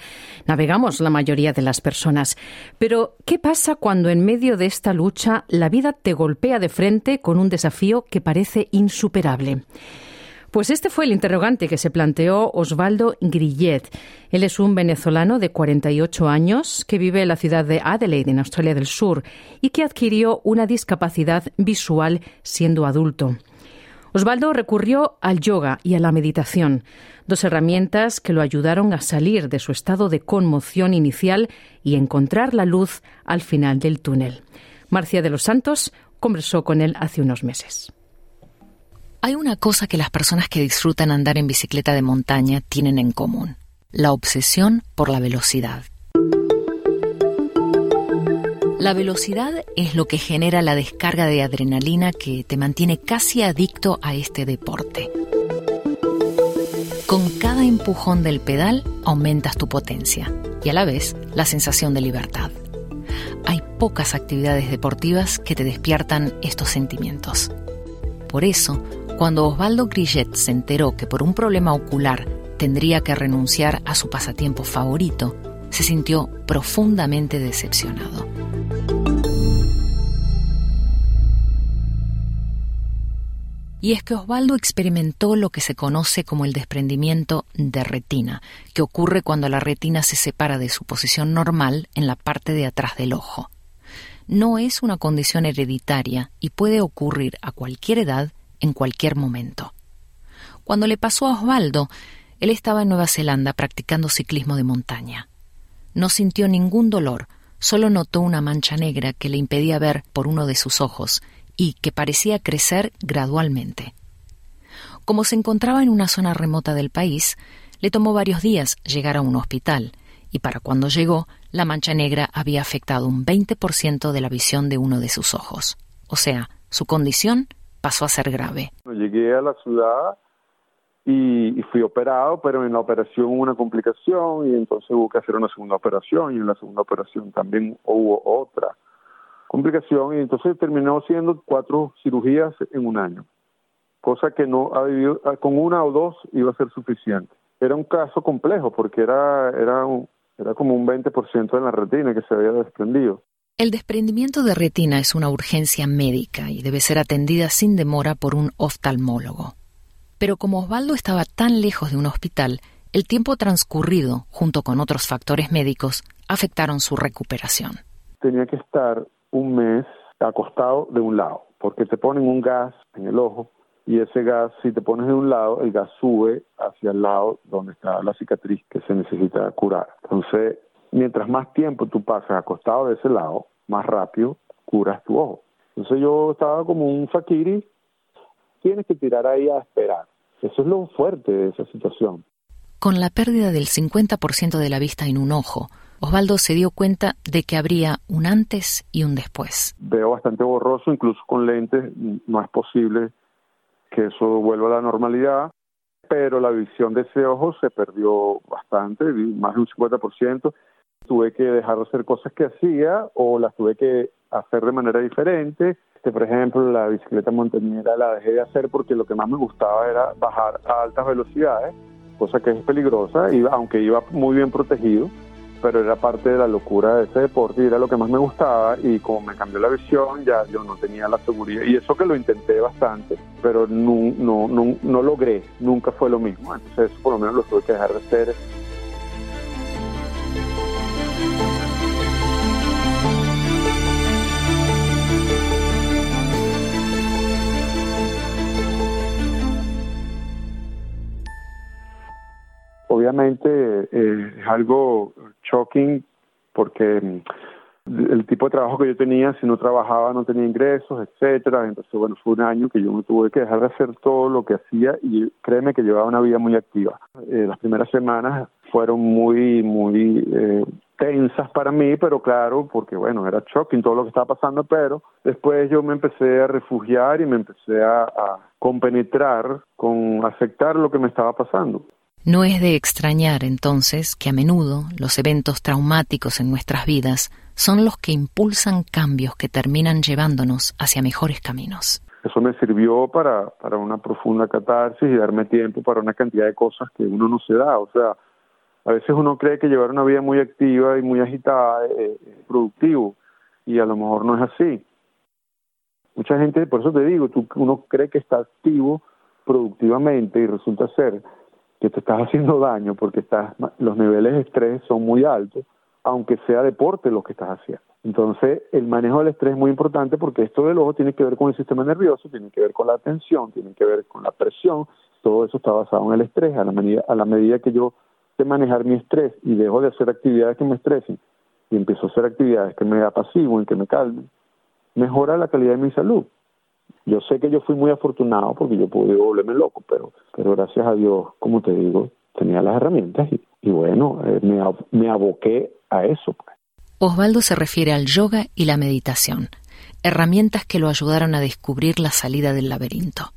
Speaker 1: navegamos la mayoría de las personas. Pero, ¿qué pasa cuando en medio de esta lucha la vida te golpea de frente con un desafío que parece insuperable? Pues este fue el interrogante que se planteó Osvaldo Grillet. Él es un venezolano de 48 años que vive en la ciudad de Adelaide, en Australia del Sur, y que adquirió una discapacidad visual siendo adulto. Osvaldo recurrió al yoga y a la meditación, dos herramientas que lo ayudaron a salir de su estado de conmoción inicial y encontrar la luz al final del túnel. Marcia de los Santos conversó con él hace unos meses.
Speaker 14: Hay una cosa que las personas que disfrutan andar en bicicleta de montaña tienen en común, la obsesión por la velocidad. La velocidad es lo que genera la descarga de adrenalina que te mantiene casi adicto a este deporte. Con cada empujón del pedal aumentas tu potencia y a la vez la sensación de libertad. Hay pocas actividades deportivas que te despiertan estos sentimientos. Por eso, cuando Osvaldo Grillet se enteró que por un problema ocular tendría que renunciar a su pasatiempo favorito, se sintió profundamente decepcionado. Y es que Osvaldo experimentó lo que se conoce como el desprendimiento de retina, que ocurre cuando la retina se separa de su posición normal en la parte de atrás del ojo. No es una condición hereditaria y puede ocurrir a cualquier edad, en cualquier momento. Cuando le pasó a Osvaldo, él estaba en Nueva Zelanda practicando ciclismo de montaña. No sintió ningún dolor, solo notó una mancha negra que le impedía ver por uno de sus ojos y que parecía crecer gradualmente. Como se encontraba en una zona remota del país, le tomó varios días llegar a un hospital, y para cuando llegó, la mancha negra había afectado un 20% de la visión de uno de sus ojos. O sea, su condición pasó a ser grave.
Speaker 15: Llegué a la ciudad y, fui operado, pero en la operación hubo una complicación y entonces hubo que hacer una segunda operación y en la segunda operación también hubo otra complicación y entonces terminó siendo cuatro cirugías en un año, cosa que no ha vivido, ah, con una o dos iba a ser suficiente. Era un caso complejo porque era, era, era como un 20% de la retina que se había desprendido.
Speaker 14: El desprendimiento de retina es una urgencia médica y debe ser atendida sin demora por un oftalmólogo. Pero como Osvaldo estaba tan lejos de un hospital, el tiempo transcurrido, junto con otros factores médicos, afectaron su recuperación.
Speaker 15: Tenía que estar un mes acostado de un lado, porque te ponen un gas en el ojo y ese gas, si te pones de un lado, el gas sube hacia el lado donde está la cicatriz que se necesita curar. Entonces, mientras más tiempo tú pasas acostado de ese lado, más rápido curas tu ojo. Entonces yo estaba como un fakiri, tienes que tirar ahí a esperar. Eso es lo fuerte de esa situación.
Speaker 14: Con la pérdida del 50% de la vista en un ojo, Osvaldo se dio cuenta de que habría un antes y un después.
Speaker 15: Veo bastante borroso, incluso con lentes, no es posible que eso vuelva a la normalidad, pero la visión de ese ojo se perdió bastante, más de un 50% tuve que dejar de hacer cosas que hacía o las tuve que hacer de manera diferente. Este, por ejemplo, la bicicleta montañera la dejé de hacer porque lo que más me gustaba era bajar a altas velocidades, cosa que es peligrosa, y aunque iba muy bien protegido, pero era parte de la locura de ese deporte y era lo que más me gustaba y como me cambió la visión ya yo no tenía la seguridad y eso que lo intenté bastante pero no, no, no, no logré, nunca fue lo mismo, entonces eso por lo menos lo tuve que dejar de hacer. Obviamente eh, es algo shocking porque mm, el tipo de trabajo que yo tenía, si no trabajaba no tenía ingresos, etcétera. Entonces, bueno, fue un año que yo me tuve que dejar de hacer todo lo que hacía y créeme que llevaba una vida muy activa. Eh, las primeras semanas fueron muy, muy eh, tensas para mí, pero claro, porque bueno, era shocking todo lo que estaba pasando, pero después yo me empecé a refugiar y me empecé a, a compenetrar con aceptar lo que me estaba pasando.
Speaker 14: No es de extrañar entonces que a menudo los eventos traumáticos en nuestras vidas son los que impulsan cambios que terminan llevándonos hacia mejores caminos.
Speaker 15: Eso me sirvió para, para una profunda catarsis y darme tiempo para una cantidad de cosas que uno no se da. O sea, a veces uno cree que llevar una vida muy activa y muy agitada es, productivo y a lo mejor no es así. Mucha gente, por eso te digo, tú, uno cree que está activo productivamente y resulta ser que te estás haciendo daño porque estás, los niveles de estrés son muy altos, aunque sea deporte lo que estás haciendo. Entonces, el manejo del estrés es muy importante porque esto del ojo tiene que ver con el sistema nervioso, tiene que ver con la tensión, tiene que ver con la presión, todo eso está basado en el estrés. A la medida, a la medida que yo sé manejar mi estrés y dejo de hacer actividades que me estresen y empiezo a hacer actividades que me apaciguen, que me calmen, mejora la calidad de mi salud. Yo sé que yo fui muy afortunado porque yo pude volverme loco, pero, pero gracias a Dios, como te digo, tenía las herramientas y, bueno, eh, me, aboqué a eso. Pues.
Speaker 14: Osvaldo se refiere al yoga y la meditación, herramientas que lo ayudaron a descubrir la salida del laberinto.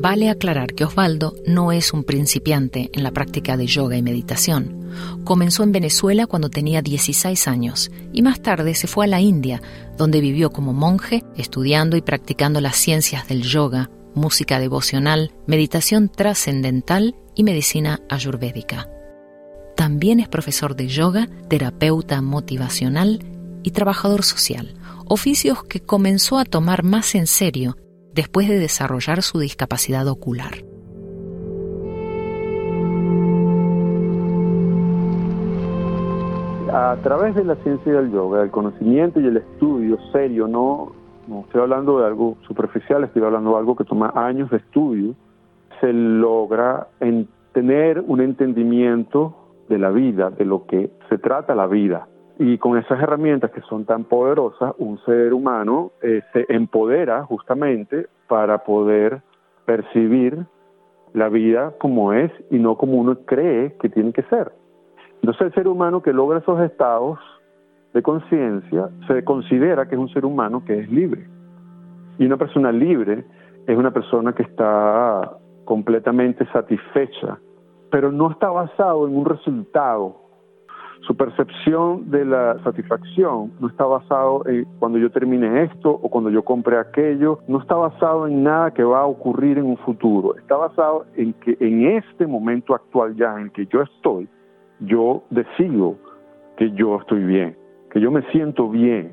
Speaker 14: Vale aclarar que Osvaldo no es un principiante en la práctica de yoga y meditación. Comenzó en Venezuela cuando tenía 16 años y más tarde se fue a la India, donde vivió como monje, estudiando y practicando las ciencias del yoga, música devocional, meditación trascendental y medicina ayurvédica. También es profesor de yoga, terapeuta motivacional y trabajador social, oficios que comenzó a tomar más en serio después de desarrollar su discapacidad ocular.
Speaker 15: A través de la ciencia del yoga, el conocimiento y el estudio serio, no, no estoy hablando de algo superficial, estoy hablando de algo que toma años de estudio, se logra tener un entendimiento de la vida, de lo que se trata la vida. Y con esas herramientas que son tan poderosas, un ser humano eh, se empodera justamente para poder percibir la vida como es y no como uno cree que tiene que ser. Entonces el ser humano que logra esos estados de conciencia se considera que es un ser humano que es libre. Y una persona libre es una persona que está completamente satisfecha, pero no está basado en un resultado Su percepción de la satisfacción no está basado en cuando yo termine esto o cuando yo compre aquello, no está basado en nada que va a ocurrir en un futuro, está basado en que en este momento actual ya en que yo estoy, yo decido que yo estoy bien, que yo me siento bien.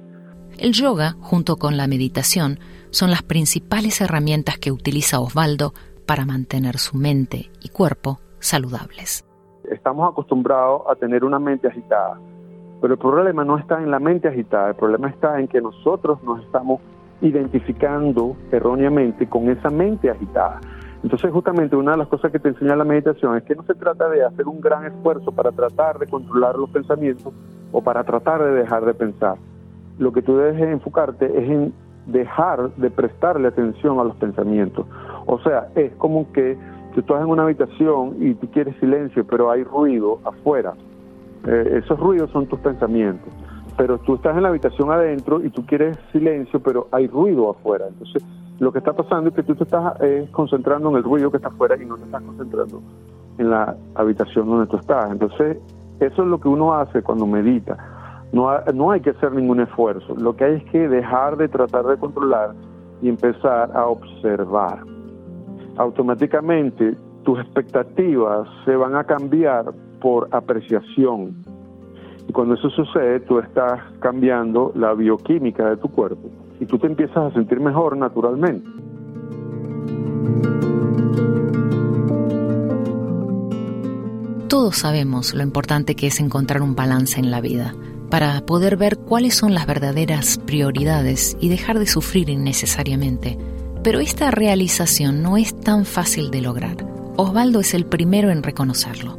Speaker 14: El yoga, junto con la meditación, son las principales herramientas que utiliza Osvaldo para mantener su mente y cuerpo saludables.
Speaker 15: Estamos acostumbrados a tener una mente agitada, pero el problema no está en la mente agitada, el problema está en que nosotros nos estamos identificando erróneamente con esa mente agitada. Entonces justamente una de las cosas que te enseña la meditación es que no se trata de hacer un gran esfuerzo para tratar de controlar los pensamientos o para tratar de dejar de pensar. Lo que tú debes enfocarte es en dejar de prestarle atención a los pensamientos. O sea, es como que tú estás en una habitación y tú quieres silencio, pero hay ruido afuera. Eh, esos ruidos son tus pensamientos. Pero tú estás en la habitación adentro y tú quieres silencio, pero hay ruido afuera. Entonces, lo que está pasando es que tú te estás eh, concentrando en el ruido que está afuera y no te estás concentrando en la habitación donde tú estás. Entonces, eso es lo que uno hace cuando medita. No, no hay que hacer ningún esfuerzo. Lo que hay es que dejar de tratar de controlar y empezar a observar. Automáticamente tus expectativas se van a cambiar por apreciación. Y cuando eso sucede, tú estás cambiando la bioquímica de tu cuerpo y tú te empiezas a sentir mejor naturalmente.
Speaker 14: Todos sabemos lo importante que es encontrar un balance en la vida para poder ver cuáles son las verdaderas prioridades y dejar de sufrir innecesariamente. Pero esta realización no es tan fácil de lograr. Osvaldo es el primero en reconocerlo.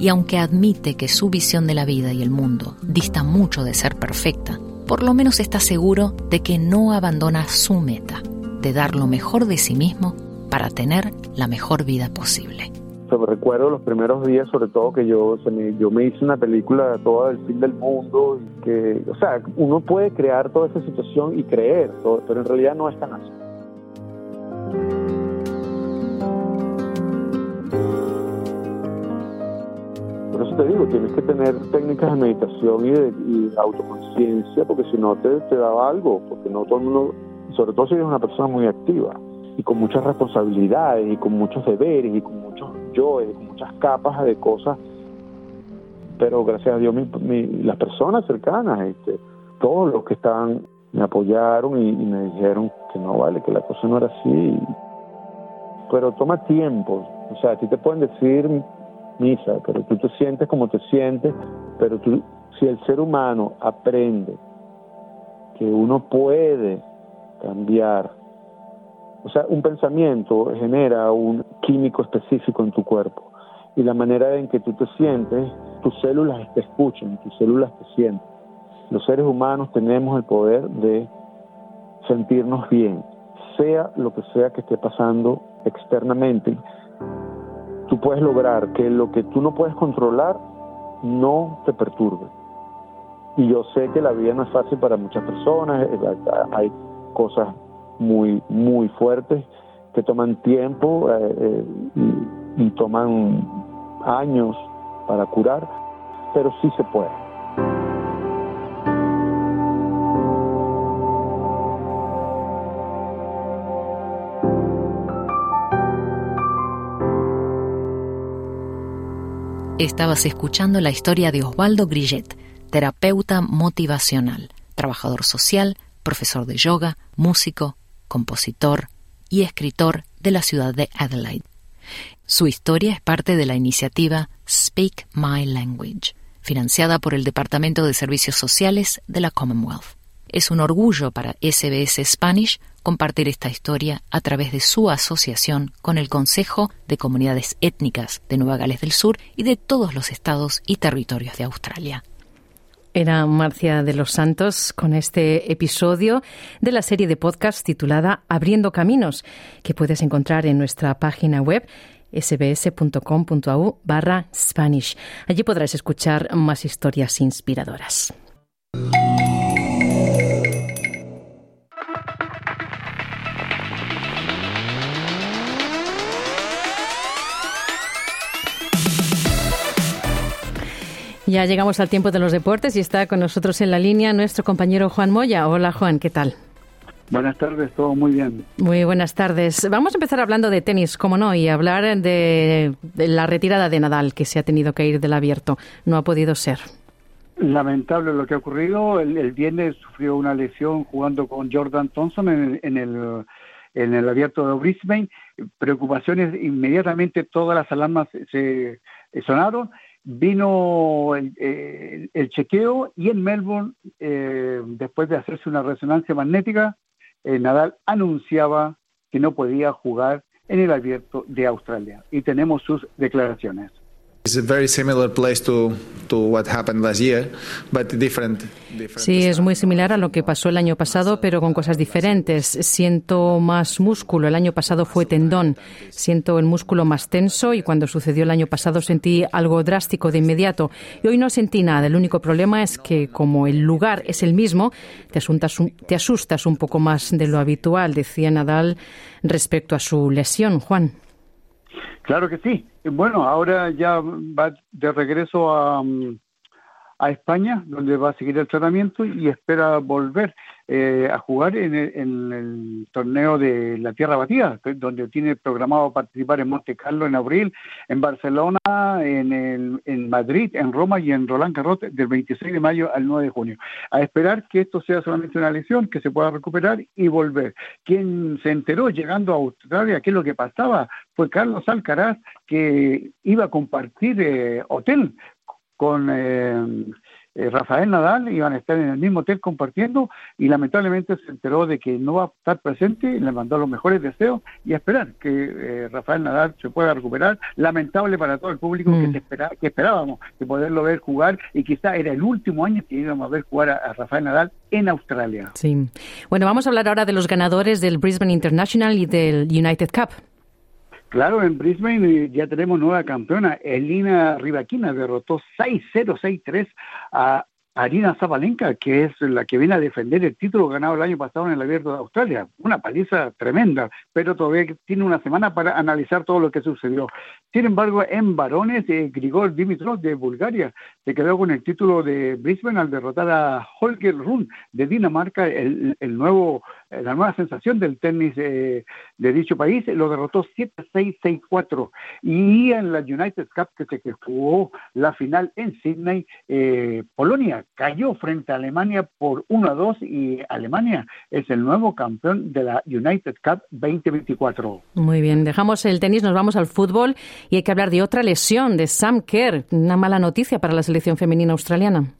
Speaker 14: Y aunque admite que su visión de la vida y el mundo dista mucho de ser perfecta, por lo menos está seguro de que no abandona su meta, de dar lo mejor de sí mismo para tener la mejor vida posible.
Speaker 15: recuerdo los primeros días, sobre todo que yo, me, yo me hice una película toda del fin del mundo, y que, o sea, uno puede crear toda esa situación y creer, pero en realidad no es tan así. Te digo, tienes que tener técnicas de meditación y de, autoconciencia, porque si no te, te da algo, porque no todo el mundo, sobre todo si eres una persona muy activa y con muchas responsabilidades y con muchos deberes y con muchos yo y con muchas capas de cosas, pero gracias a Dios las personas cercanas, este, todos los que estaban me apoyaron y, me dijeron que no vale, que la cosa no era así. Pero toma tiempo, o sea, a ti te pueden decir misa, pero tú te sientes como te sientes, pero tú, si el ser humano aprende que uno puede cambiar, o sea, un pensamiento genera un químico específico en tu cuerpo y la manera en que tú te sientes, tus células te escuchan, tus células te sienten. Los seres humanos tenemos el poder de sentirnos bien, sea lo que sea que esté pasando externamente. Tú puedes lograr que lo que tú no puedes controlar no te perturbe. Y yo sé que la vida no es fácil para muchas personas, hay cosas muy, muy fuertes que toman tiempo eh, eh, y, y toman años para curar, pero sí se puede.
Speaker 14: Estabas escuchando la historia de Osvaldo Grillet, terapeuta motivacional, trabajador social, profesor de yoga, músico, compositor y escritor de la ciudad de Adelaide. Su historia es parte de la iniciativa Speak My Language, financiada por el Departamento de Servicios Sociales de la Commonwealth. Es un orgullo para SBS Spanish compartir esta historia a través de su asociación con el Consejo de Comunidades Étnicas de Nueva Gales del Sur y de todos los estados y territorios de Australia.
Speaker 1: Era Marcia de los Santos con este episodio de la serie de podcast titulada Abriendo Caminos, que puedes encontrar en nuestra página web sbs.com.au barra Spanish. Allí podrás escuchar más historias inspiradoras. Ya llegamos al tiempo de los deportes y está con nosotros en la línea nuestro compañero Juan Moya. Hola Juan, ¿qué tal?
Speaker 16: Buenas tardes, todo muy bien.
Speaker 1: Muy buenas tardes. Vamos a empezar hablando de tenis, como no, y hablar de, de, la retirada de Nadal, que se ha tenido que ir del abierto. No ha podido ser.
Speaker 16: Lamentable lo que ha ocurrido. El, el viernes sufrió una lesión jugando con Jordan Thompson en, en, el, en el abierto de Brisbane. Preocupaciones, inmediatamente todas las alarmas se, se sonaron vino el, el, el, chequeo y en Melbourne, eh, después de hacerse una resonancia magnética, eh, Nadal anunciaba que no podía jugar en el abierto de Australia. Y tenemos sus declaraciones.
Speaker 1: Sí, es muy similar a lo que pasó el año pasado, pero con cosas diferentes. Siento más músculo. El año pasado fue tendón. Siento el músculo más tenso y cuando sucedió el año pasado sentí algo drástico de inmediato. Y hoy no sentí nada. El único problema es que como el lugar es el mismo, te asustas un, te asustas un poco más de lo habitual, decía Nadal respecto a su lesión. Juan.
Speaker 16: Claro que sí. Bueno, ahora ya va de regreso a, a España, donde va a seguir el tratamiento y espera volver eh, a jugar en el, torneo de la Tierra Batida, donde tiene programado participar en Monte Carlo en abril, en Barcelona, en, en Madrid, en Roma y en Roland Garros del 26 de mayo al 9 de junio. A esperar que esto sea solamente una lesión, que se pueda recuperar y volver. Quien se enteró llegando a Australia qué es lo que pasaba fue Carlos Alcaraz, que iba a compartir eh, hotel con eh, eh, Rafael Nadal, iban a estar en el mismo hotel compartiendo y lamentablemente se enteró de que no va a estar presente y le mandó los mejores deseos y a esperar que eh, Rafael Nadal se pueda recuperar. Lamentable para todo el público mm. que, espera, que esperábamos de poderlo ver jugar y quizá era el último año que íbamos a ver jugar a, a Rafael Nadal en Australia.
Speaker 1: Sí. Bueno, vamos a hablar ahora de los ganadores del Brisbane International y del United Cup.
Speaker 16: Claro, en Brisbane ya tenemos nueva campeona. Elina Rivaquina derrotó 6-0, 6-3 a Arina Zabalenka, que es la que viene a defender el título ganado el año pasado en el Abierto de Australia. Una paliza tremenda, pero todavía tiene una semana para analizar todo lo que sucedió. Sin embargo, en varones, eh, Grigor Dimitrov de Bulgaria se quedó con el título de Brisbane al derrotar a Holger Rune de Dinamarca, el, el nuevo, eh, la nueva sensación del tenis eh, de dicho país. Lo derrotó 7-6, 6-4. Y en la United Cup, que se jugó la final en Sydney, eh, Polonia cayó frente a Alemania por 1 a 2 y Alemania es el nuevo campeón de la United Cup 2024.
Speaker 1: Muy bien, dejamos el tenis, nos vamos al fútbol y hay que hablar de otra lesión de Sam Kerr, una mala noticia para la selección femenina australiana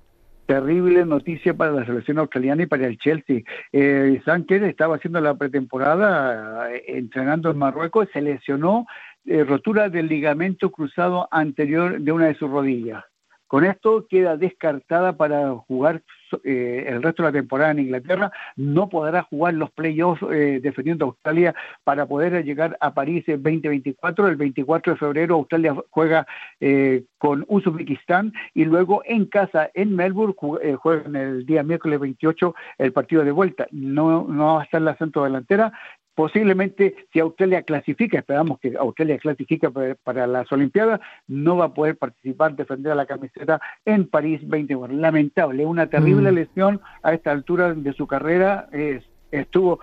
Speaker 16: terrible noticia para la selección australiana y para el Chelsea. Eh, Kerr estaba haciendo la pretemporada eh, entrenando en Marruecos, se lesionó eh, rotura del ligamento cruzado anterior de una de sus rodillas. Con esto queda descartada para jugar eh, el resto de la temporada en Inglaterra. No podrá jugar los playoffs eh, defendiendo a Australia para poder llegar a París el 2024. El 24 de febrero Australia juega eh, con Uzbekistán y luego en casa en Melbourne eh, juegan el día miércoles 28 el partido de vuelta. No, no va a estar la centro delantera, posiblemente si Australia clasifica, esperamos que Australia clasifique para, para, las Olimpiadas, no va a poder participar, defender a la camiseta en París 20. Lamentable, una terrible mm. lesión a esta altura de su carrera. Es, estuvo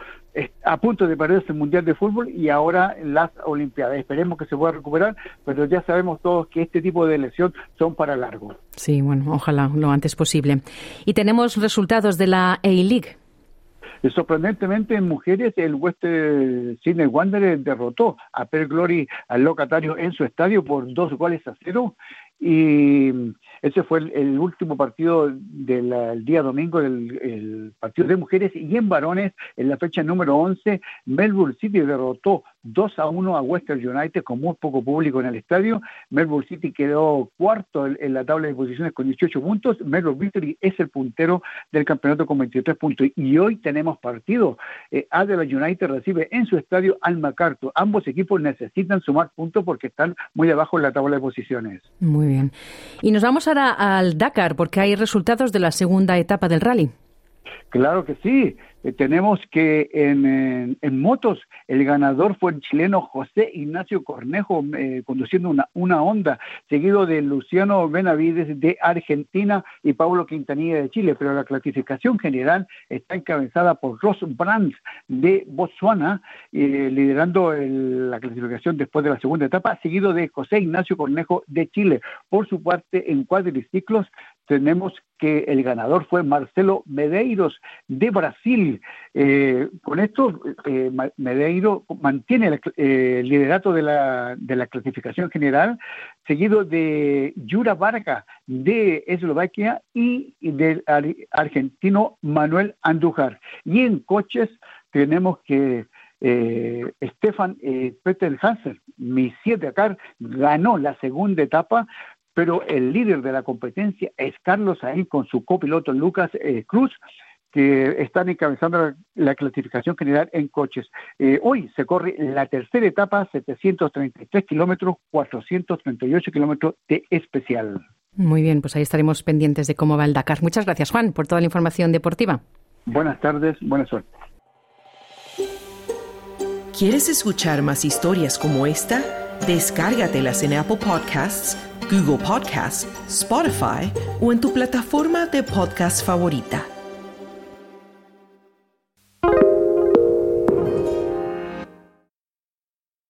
Speaker 16: a punto de perderse el Mundial de Fútbol y ahora las Olimpiadas. Esperemos que se pueda recuperar, pero ya sabemos todos que este tipo de lesión son para largo.
Speaker 1: Sí, bueno, ojalá lo antes posible. Y tenemos resultados de la A-League.
Speaker 16: Sorprendentemente en mujeres el Western Sydney Wanderers derrotó a Per Glory al locatario en su estadio por dos goles a cero. Y ese fue el, el último partido del el día domingo del el partido de mujeres. Y en varones en la fecha número 11 Melbourne City derrotó 2 a 1 a Western United con muy poco público en el estadio. Melbourne City quedó cuarto en, la tabla de posiciones con 18 puntos. Melbourne Victory es el puntero del campeonato con 23 puntos. Y hoy tenemos partido. Eh, Adelaide United recibe en su estadio al MacArthur. Ambos equipos necesitan sumar puntos porque están muy abajo en la tabla de posiciones.
Speaker 1: Muy bien. Y nos vamos ahora al Dakar porque hay resultados de la segunda etapa del rally.
Speaker 16: Claro que sí. Eh, tenemos que en, en, motos el ganador fue el chileno José Ignacio Cornejo eh, conduciendo una, una Honda, seguido de Luciano Benavides de Argentina y Pablo Quintanilla de Chile, pero la clasificación general está encabezada por Ross Brands de Botswana, eh, liderando la clasificación después de la segunda etapa, seguido de José Ignacio Cornejo de Chile. Por su parte, en cuadriciclos tenemos que el ganador fue Marcelo Medeiros de Brasil. Eh, con esto, eh, Medeiro mantiene el eh, liderato de la, de la, clasificación general, seguido de Yura Varga de Eslovaquia y del argentino Manuel Andújar. Y en coches tenemos que eh, Stefan Peter Hansen, mi siete car, ganó la segunda etapa pero el líder de la competencia es Carlos ahí con su copiloto Lucas eh, Cruz, que están encabezando la, clasificación general en coches. Eh, hoy se corre la tercera etapa, 733 kilómetros, 438 kilómetros de especial.
Speaker 1: Muy bien, pues ahí estaremos pendientes de cómo va el Dakar. Muchas gracias, Juan, por toda la información deportiva.
Speaker 16: Buenas tardes, buena suerte.
Speaker 8: ¿Quieres escuchar más historias como esta? Descárgatelas en Apple Podcasts Google Podcasts, Spotify o en tu plataforma de podcast favorita.